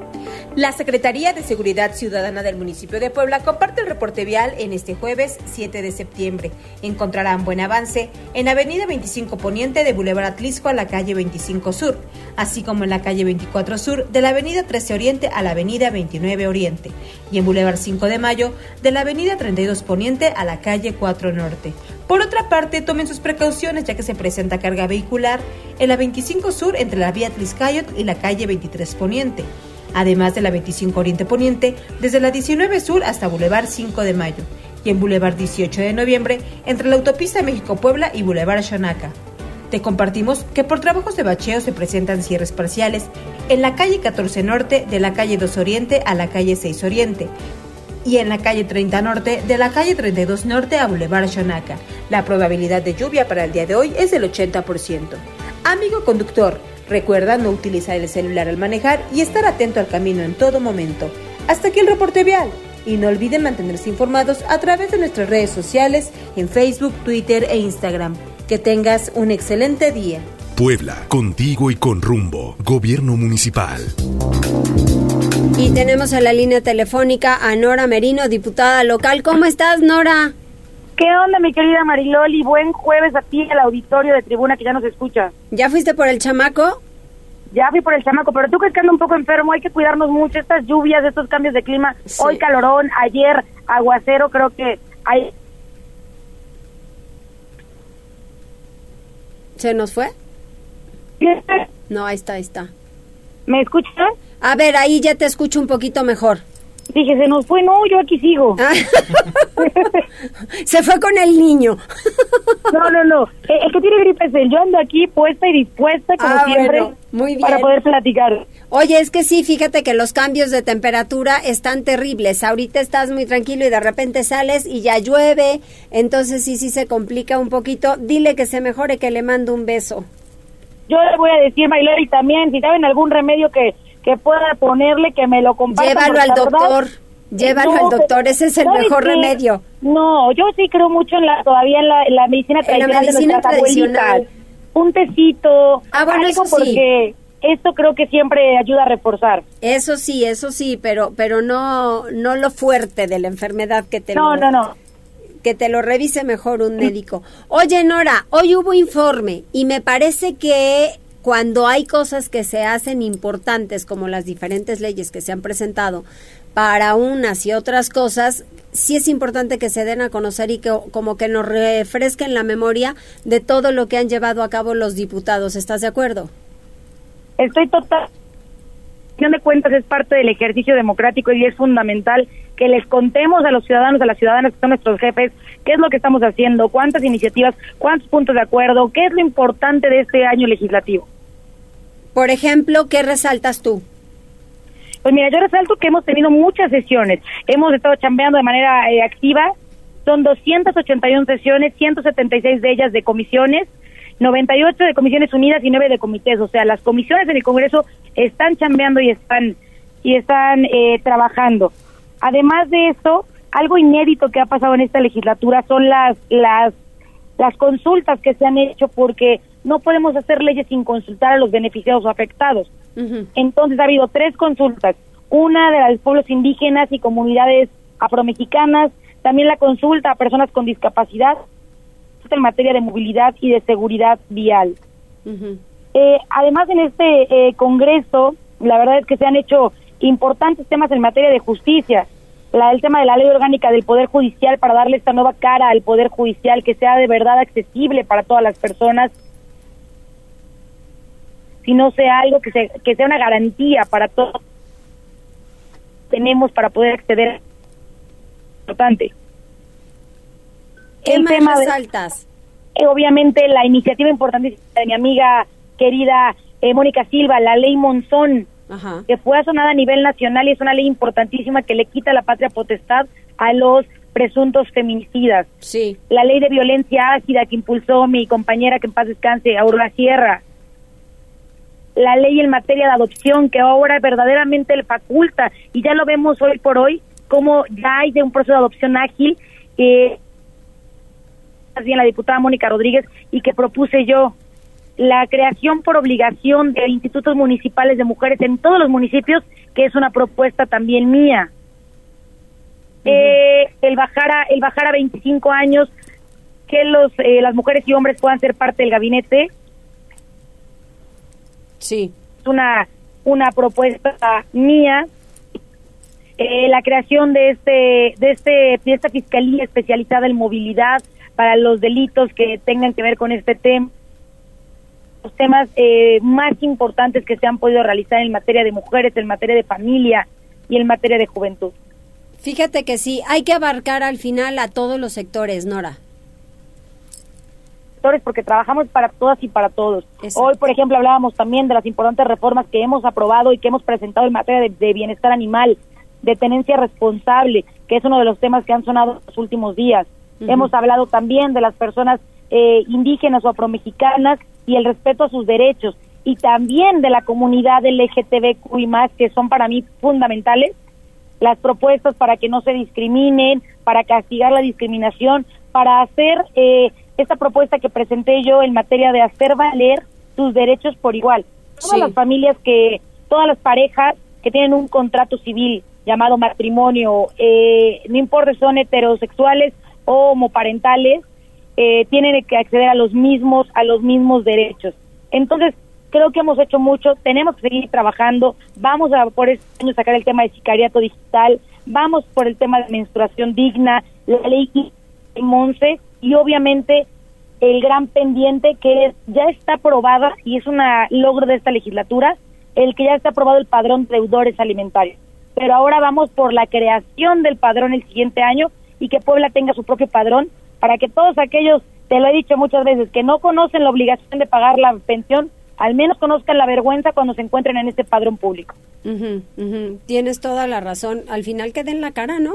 La Secretaría de Seguridad Ciudadana del municipio de Puebla comparte el reporte vial en este jueves 7 de septiembre. Encontrarán buen avance en Avenida 25 Poniente de Boulevard Atlisco a la calle 25 Sur, así como en la calle 24 Sur de la Avenida 13 Oriente a la Avenida 29 Oriente y en Boulevard 5 de Mayo de la Avenida 32 Poniente a la calle 4 Norte. Por otra parte, tomen sus precauciones ya que se presenta carga vehicular en la 25 Sur entre la vía Atliscayot y la calle 23 Poniente además de la 25 Oriente Poniente, desde la 19 Sur hasta Boulevard 5 de Mayo, y en Boulevard 18 de Noviembre, entre la autopista México-Puebla y Boulevard Xanaca. Te compartimos que por trabajos de bacheo se presentan cierres parciales en la calle 14 Norte, de la calle 2 Oriente a la calle 6 Oriente, y en la calle 30 Norte, de la calle 32 Norte a Boulevard Xanaca. La probabilidad de lluvia para el día de hoy es del 80%. Amigo conductor, Recuerda no utilizar el celular al manejar y estar atento al camino en todo momento. Hasta aquí el reporte vial. Y no olviden mantenerse informados a través de nuestras redes sociales en Facebook, Twitter e Instagram. Que tengas un excelente día. Puebla, contigo y con rumbo. Gobierno Municipal. Y tenemos en la línea telefónica a Nora Merino, diputada local. ¿Cómo estás, Nora? ¿Qué onda, mi querida Mariloli? Buen jueves a ti, el auditorio de tribuna que ya nos escucha. ¿Ya fuiste por el chamaco? Ya fui por el chamaco, pero tú crees que ando un poco enfermo, hay que cuidarnos mucho. Estas lluvias, estos cambios de clima, hoy calorón, ayer aguacero, creo que hay... ¿Se nos fue? No, ahí está, ahí está. ¿Me escuchas? A ver, ahí ya te escucho un poquito mejor. Dije, se nos fue, no, yo aquí sigo. Se fue con el niño. no, no, no. El, que tiene gripe es él. Yo ando aquí puesta y dispuesta, como ah, siempre, muy bien. para poder platicar. Oye, es que sí, fíjate que los cambios de temperatura están terribles. Ahorita estás muy tranquilo y de repente sales y ya llueve. Entonces sí, sí se complica un poquito. Dile que se mejore, que le mando un beso. Yo le voy a decir, y también, si saben algún remedio que que pueda ponerle, que me lo comparta. Llévalo al doctor. Llévalo al doctor, ese es el mejor remedio. No, yo sí creo mucho en la todavía en la, medicina tradicional la medicina de tradicional. Un tecito, ah, bueno, eso porque esto creo que siempre ayuda a reforzar. Eso sí, eso sí, pero pero no no lo fuerte de la enfermedad que te No, no, no. Que te lo revise mejor un médico. Oye, Nora, hoy hubo informe y me parece que cuando hay cosas que se hacen importantes, como las diferentes leyes que se han presentado, para unas y otras cosas, sí es importante que se den a conocer y que como que nos refresquen la memoria de todo lo que han llevado a cabo los diputados. ¿Estás de acuerdo? Estoy total. de cuentas es parte del ejercicio democrático y es fundamental que les contemos a los ciudadanos, a las ciudadanas que son nuestros jefes, qué es lo que estamos haciendo, cuántas iniciativas, cuántos puntos de acuerdo, qué es lo importante de este año legislativo. Por ejemplo, ¿qué resaltas tú? Pues mira, yo resalto que hemos tenido muchas sesiones, hemos estado chambeando de manera eh, activa, son 281 sesiones, 176 de ellas de comisiones, 98 de comisiones unidas y 9 de comités, o sea, las comisiones en el Congreso están chambeando y están y están eh, trabajando. Además de eso, algo inédito que ha pasado en esta legislatura son las las las consultas que se han hecho porque no podemos hacer leyes sin consultar a los beneficiados o afectados. Entonces ha habido tres consultas, una de los pueblos indígenas y comunidades afromexicanas, también la consulta a personas con discapacidad en materia de movilidad y de seguridad vial. eh, además, en este eh, Congreso, la verdad es que se han hecho importantes temas en materia de justicia. La, el tema de la ley orgánica del Poder Judicial para darle esta nueva cara al Poder Judicial que sea de verdad accesible para todas las personas y no sea algo que, se, que sea una garantía para todos tenemos para poder acceder importante. ¿Qué el tema resaltas? Eh, obviamente la iniciativa importantísima de mi amiga querida eh, Mónica Silva, la ley Monzón, que fue asonada a nivel nacional y es una ley importantísima que le quita la patria potestad a los presuntos feminicidas. Sí. La ley de violencia ácida que impulsó mi compañera que en paz descanse, Aurora Sierra la ley en materia de adopción que ahora verdaderamente le faculta y ya lo vemos hoy por hoy como ya hay de un proceso de adopción ágil que bien la diputada Mónica Rodríguez y que propuse yo la creación por obligación de institutos municipales de mujeres en todos los municipios que es una propuesta también mía eh, el bajar a el bajar a 25 años que los eh, las mujeres y hombres puedan ser parte del gabinete Sí. Es una, una propuesta mía. Eh, la creación de este, de este, de esta fiscalía especializada en movilidad para los delitos que tengan que ver con este tema los temas eh, más importantes que se han podido realizar en materia de mujeres, en materia de familia y en materia de juventud. Fíjate que sí, hay que abarcar al final a todos los sectores, Nora porque trabajamos para todas y para todos. Hoy, por ejemplo, hablábamos también de las importantes reformas que hemos aprobado y que hemos presentado en materia de, bienestar animal, de tenencia responsable, que es uno de los temas que han sonado en los últimos días. Hemos hablado también de las personas eh, indígenas o afromexicanas y el respeto a sus derechos y también de la comunidad LGTBQ y más que son para mí fundamentales las propuestas para que no se discriminen, para castigar la discriminación, para hacer eh, esta propuesta que presenté yo en materia de hacer valer sus derechos por igual. Todas las familias que, todas las parejas que tienen un contrato civil llamado matrimonio, eh, no importa si son heterosexuales o homoparentales, eh, tienen que acceder a los mismos, a los mismos derechos. Entonces, creo que hemos hecho mucho, tenemos que seguir trabajando, vamos a por este año sacar el tema de sicariato digital, vamos por el tema de menstruación digna, la ley Monse y obviamente el gran pendiente que ya está aprobada y es un logro de esta legislatura, el que ya está aprobado el padrón de deudores alimentarios. pero ahora vamos por la creación del padrón el siguiente año y que Puebla tenga su propio padrón para que todos aquellos, te lo he dicho muchas veces, que no conocen la obligación de pagar la pensión, al menos conozcan la vergüenza cuando se encuentren en este padrón público. Tienes toda la razón. Al final que den la cara, ¿no?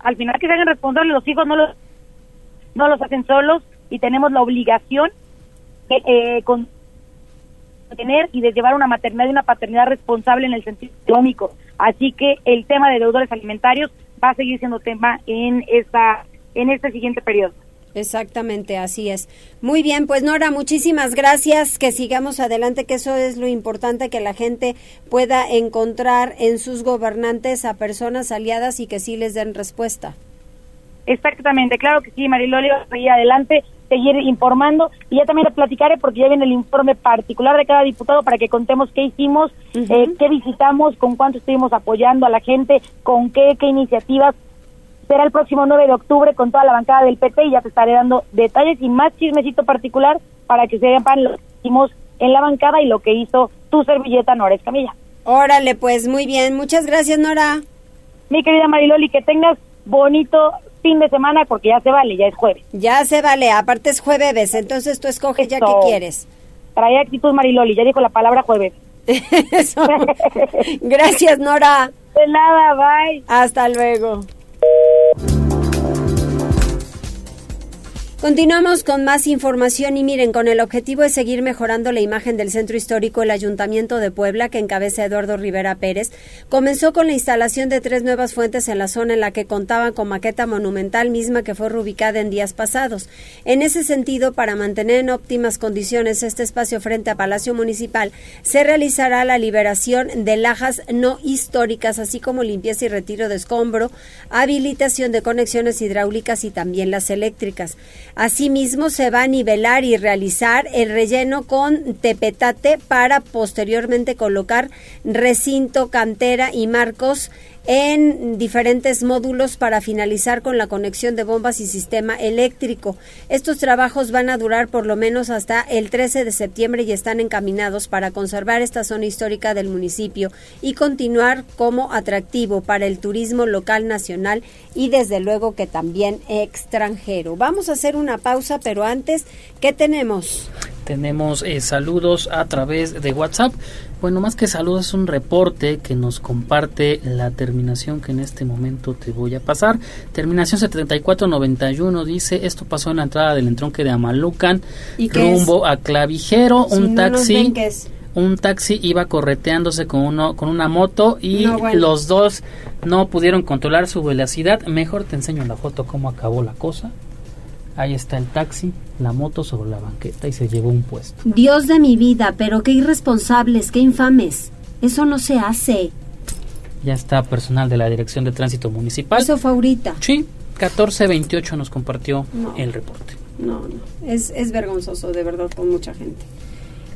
Al final que se hagan responsables, los hijos no los, no los hacen solos y tenemos la obligación de eh, con, tener y de llevar una maternidad y una paternidad responsable en el sentido económico. Así que el tema de deudores alimentarios va a seguir siendo tema en esta en este siguiente periodo. Exactamente, así es. Muy bien, pues Nora, muchísimas gracias. Que sigamos adelante, que eso es lo importante, que la gente pueda encontrar en sus gobernantes a personas aliadas y que sí les den respuesta. Exactamente, claro que sí, Mariloli, seguir adelante, seguir informando y ya también le platicaré porque ya viene el informe particular de cada diputado para que contemos qué hicimos, eh, qué visitamos, con cuánto estuvimos apoyando a la gente, con qué, qué iniciativas será el próximo 9 de octubre con toda la bancada del PT y ya te estaré dando detalles y más chismecito particular para que sepan lo que hicimos en la bancada y lo que hizo tu servilleta Nora Escamilla. Órale, pues muy bien. Muchas gracias, Nora. Mi querida Mariloli, que tengas bonito fin de semana porque ya se vale, ya es jueves. Ya se vale, aparte es jueves, entonces tú escoges ya qué quieres. Trae actitud Mariloli, ya dijo la palabra jueves. Gracias, Nora. De nada, bye. Hasta luego. out. Continuamos con más información y miren, con el objetivo de seguir mejorando la imagen del centro histórico, el Ayuntamiento de Puebla, que encabeza Eduardo Rivera Pérez, comenzó con la instalación de tres nuevas fuentes en la zona en la que contaban con maqueta monumental misma que fue reubicada en días pasados. En ese sentido, para mantener en óptimas condiciones este espacio frente a Palacio Municipal, se realizará la liberación de lajas no históricas, así como limpieza y retiro de escombro, habilitación de conexiones hidráulicas y también las eléctricas. Asimismo, se va a nivelar y realizar el relleno con tepetate para posteriormente colocar recinto, cantera y marcos en diferentes módulos para finalizar con la conexión de bombas y sistema eléctrico. Estos trabajos van a durar por lo menos hasta el 13 de septiembre y están encaminados para conservar esta zona histórica del municipio y continuar como atractivo para el turismo local, nacional y desde luego que también extranjero. Vamos a hacer una pausa, pero antes, ¿qué tenemos? Tenemos eh, saludos a través de WhatsApp. Bueno, más que saludos, es un reporte que nos comparte la terminación que en este momento te voy a pasar. Terminación 7491 dice: Esto pasó en la entrada del entronque de Amalucan, rumbo a Clavijero. un taxi. un taxi iba correteándose con uno con una moto y los dos no pudieron controlar su velocidad. Mejor te enseño la foto cómo acabó la cosa. Ahí está el taxi, la moto sobre la banqueta y se llevó un puesto. Dios de mi vida, pero qué irresponsables, qué infames. Eso no se hace. Ya está personal de la Dirección de Tránsito Municipal. Eso fue ahorita. Sí, 1428 nos compartió el reporte. No, no. Es, es vergonzoso, de verdad, con mucha gente.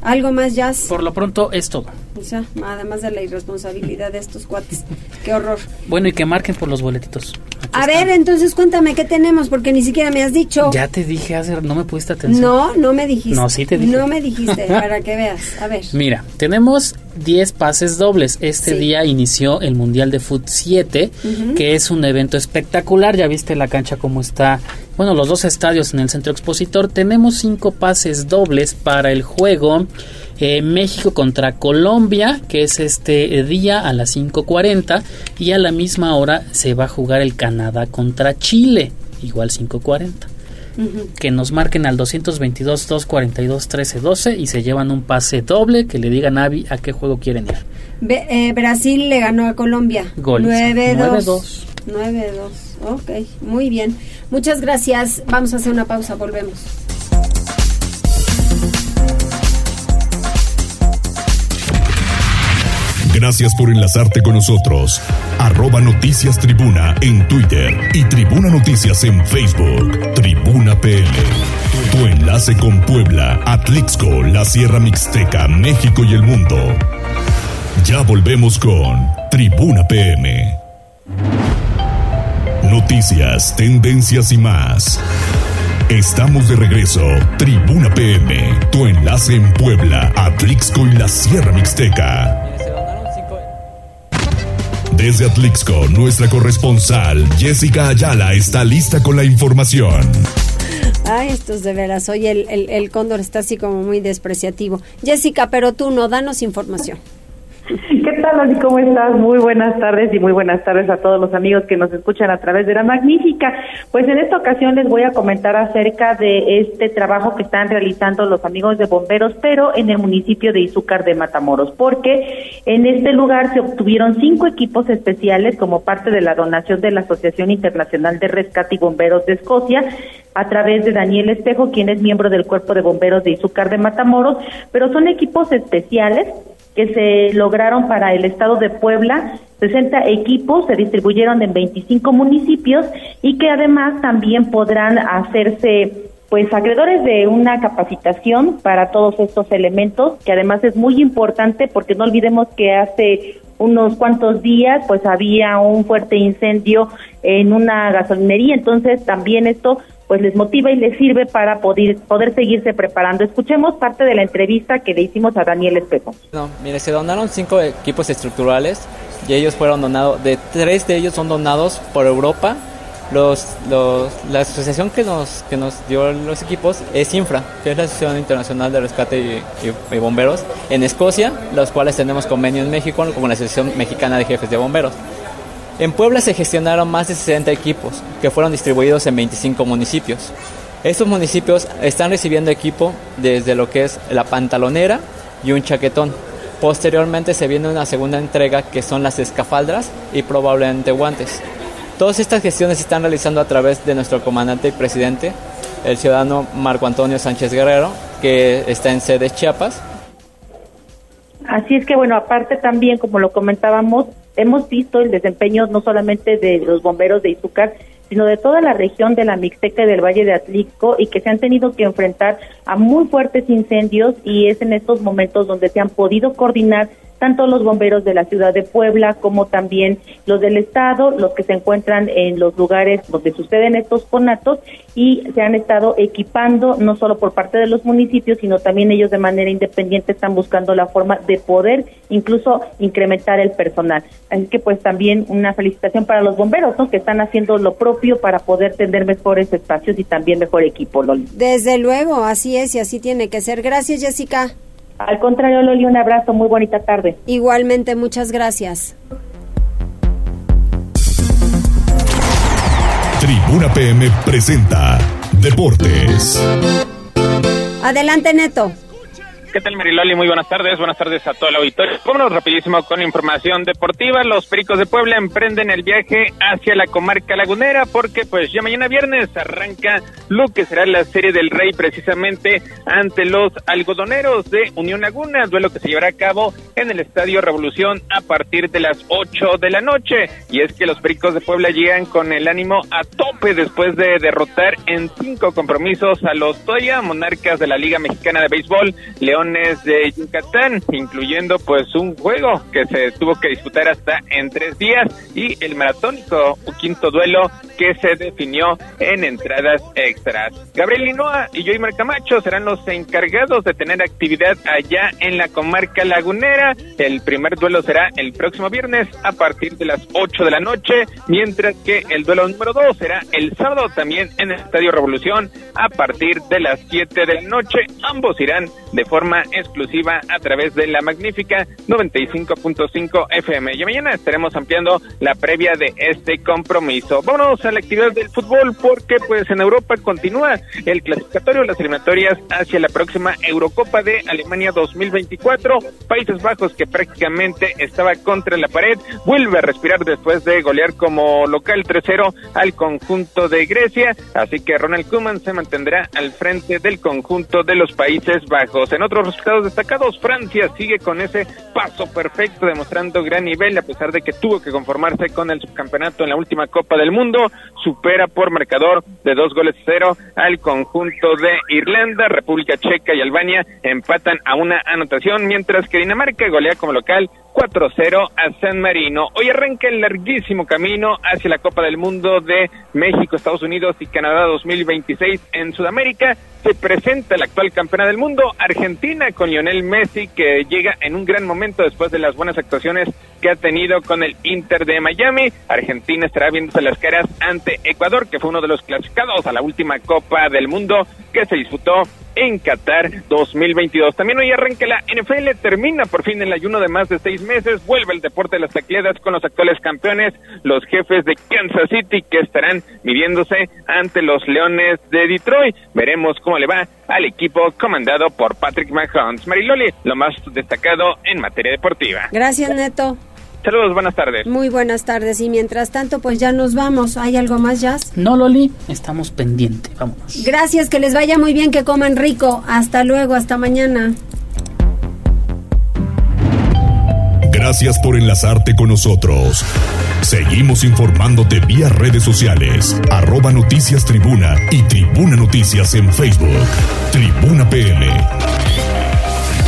¿Algo más, Jazz? Por lo pronto es todo. O sea, además de la irresponsabilidad de estos cuates. Qué horror. Bueno, y que marquen por los boletitos. a ver, entonces cuéntame qué tenemos, porque ni siquiera me has dicho. Ya te dije hace, no me pusiste atención. No, no me dijiste. No, sí te dije. No me dijiste, para que veas. A ver. Mira, tenemos 10 pases dobles. Este día inició el Mundial de Foot 7, que es un evento espectacular. Ya viste la cancha cómo está. Bueno, los dos estadios en el centro expositor. Tenemos 5 pases dobles para el juego eh, México contra Colombia, que es este día a las 5.40. Y a la misma hora se va a jugar el Canadá contra Chile, igual 5.40 que nos marquen al 222 242 1312 y se llevan un pase doble que le digan a Avi a qué juego quieren ir. Eh, Brasil le ganó a Colombia. 9-2. 9-2. Ok, muy bien. Muchas gracias. Vamos a hacer una pausa, volvemos. Gracias por enlazarte con nosotros. Arroba Noticias Tribuna en Twitter y Tribuna Noticias en Facebook. Tribuna PM. Tu enlace con Puebla, Atlixco, la Sierra Mixteca, México y el mundo. Ya volvemos con Tribuna PM. Noticias, tendencias y más. Estamos de regreso. Tribuna PM, tu enlace en Puebla, Atlixco y la Sierra Mixteca. Desde Atlixco, nuestra corresponsal Jessica Ayala está lista con la información. Ay, estos de veras. Hoy el, el, el cóndor está así como muy despreciativo. Jessica, pero tú no, danos información. ¿Qué tal, Oli? ¿Cómo estás? Muy buenas tardes y muy buenas tardes a todos los amigos que nos escuchan a través de la Magnífica. Pues en esta ocasión les voy a comentar acerca de este trabajo que están realizando los amigos de bomberos, pero en el municipio de Izúcar de Matamoros, porque en este lugar se obtuvieron cinco equipos especiales como parte de la donación de la Asociación Internacional de Rescate y Bomberos de Escocia a través de Daniel Espejo, quien es miembro del Cuerpo de Bomberos de Izúcar de Matamoros, pero son equipos especiales que se lograron para el estado de Puebla. 60 equipos se distribuyeron en 25 municipios y que además también podrán hacerse pues acreedores de una capacitación para todos estos elementos, que además es muy importante porque no olvidemos que hace unos cuantos días pues había un fuerte incendio en una gasolinería, entonces también esto pues les motiva y les sirve para poder, poder seguirse preparando. Escuchemos parte de la entrevista que le hicimos a Daniel Espejo. No, mire, se donaron cinco equipos estructurales y ellos fueron donados, de tres de ellos son donados por Europa. Los, los, la asociación que nos, que nos dio los equipos es INFRA, que es la Asociación Internacional de Rescate y, Bomberos, en Escocia, los cuales tenemos convenio en México como la Asociación Mexicana de Jefes de Bomberos. En Puebla se gestionaron más de 60 equipos que fueron distribuidos en 25 municipios. Estos municipios están recibiendo equipo desde lo que es la pantalonera y un chaquetón. Posteriormente se viene una segunda entrega que son las escafaldras y probablemente guantes. Todas estas gestiones se están realizando a través de nuestro comandante y presidente, el ciudadano Marco Antonio Sánchez Guerrero, que está en sede Chiapas. Así es que bueno, aparte también, como lo comentábamos, hemos visto el desempeño no solamente de los bomberos de Izúcar, sino de toda la región de la Mixteca y del Valle de Atlixco y que se han tenido que enfrentar a muy fuertes incendios y es en estos momentos donde se han podido coordinar tanto los bomberos de la ciudad de Puebla como también los del estado, los que se encuentran en los lugares donde suceden estos conatos y se han estado equipando no solo por parte de los municipios, sino también ellos de manera independiente están buscando la forma de poder incluso incrementar el personal. Así que pues también una felicitación para los bomberos, ¿no? que están haciendo lo propio para poder tener mejores espacios y también mejor equipo, Loli. Desde luego, así es y así tiene que ser. Gracias, Jessica. Al contrario, Loli, un abrazo, muy bonita tarde. Igualmente, muchas gracias. Tribuna PM presenta Deportes. Adelante, Neto. ¿Qué tal, Mariloli? Muy buenas tardes. Buenas tardes a todo el auditorio. Vámonos rapidísimo con información deportiva. Los Pericos de Puebla emprenden el viaje hacia la comarca lagunera porque pues ya mañana viernes arranca lo que será la Serie del Rey precisamente ante los algodoneros de Unión Laguna, duelo que se llevará a cabo en el Estadio Revolución a partir de las 8 de la noche. Y es que los Pericos de Puebla llegan con el ánimo a tope después de derrotar en cinco compromisos a los Toya, monarcas de la Liga Mexicana de Béisbol, León de Yucatán, incluyendo pues un juego que se tuvo que disputar hasta en tres días y el maratónico quinto duelo que se definió en entradas extras. Gabriel Linoa y Joy Camacho serán los encargados de tener actividad allá en la comarca lagunera. El primer duelo será el próximo viernes a partir de las 8 de la noche, mientras que el duelo número 2 será el sábado también en el Estadio Revolución a partir de las 7 de la noche. Ambos irán de forma exclusiva a través de la magnífica 95.5 FM. Y mañana estaremos ampliando la previa de este compromiso. Vámonos a la actividad del fútbol porque pues en Europa continúa el clasificatorio, las eliminatorias hacia la próxima Eurocopa de Alemania 2024. Países Bajos que prácticamente estaba contra la pared, vuelve a respirar después de golear como local 3-0 al conjunto de Grecia, así que Ronald Koeman se mantendrá al frente del conjunto de los Países Bajos. En otro resultados destacados, Francia sigue con ese paso perfecto, demostrando gran nivel, a pesar de que tuvo que conformarse con el subcampeonato en la última Copa del Mundo, supera por marcador de dos goles cero al conjunto de Irlanda, República Checa y Albania empatan a una anotación, mientras que Dinamarca golea como local 4-0 a San Marino. Hoy arranca el larguísimo camino hacia la Copa del Mundo de México, Estados Unidos y Canadá 2026 en Sudamérica. Se presenta la actual campeona del mundo, Argentina, con Lionel Messi, que llega en un gran momento después de las buenas actuaciones que ha tenido con el Inter de Miami. Argentina estará viéndose las caras ante Ecuador, que fue uno de los clasificados a la última Copa del Mundo que se disputó en Qatar 2022. También hoy arranca la NFL, termina por fin el ayuno de más de seis meses, vuelve el deporte de las tacleadas con los actuales campeones, los jefes de Kansas City, que estarán midiéndose ante los Leones de Detroit. Veremos cómo le va al equipo comandado por Patrick Mahomes. Mariloli, lo más destacado en materia deportiva. Gracias, Neto. Saludos, buenas tardes. Muy buenas tardes. Y mientras tanto, pues ya nos vamos. ¿Hay algo más, Jazz? No, Loli, estamos pendientes. Vámonos. Gracias, que les vaya muy bien, que coman rico. Hasta luego, hasta mañana. Gracias por enlazarte con nosotros. Seguimos informándote vía redes sociales, arroba noticias tribuna y tribuna noticias en Facebook. Tribuna PM.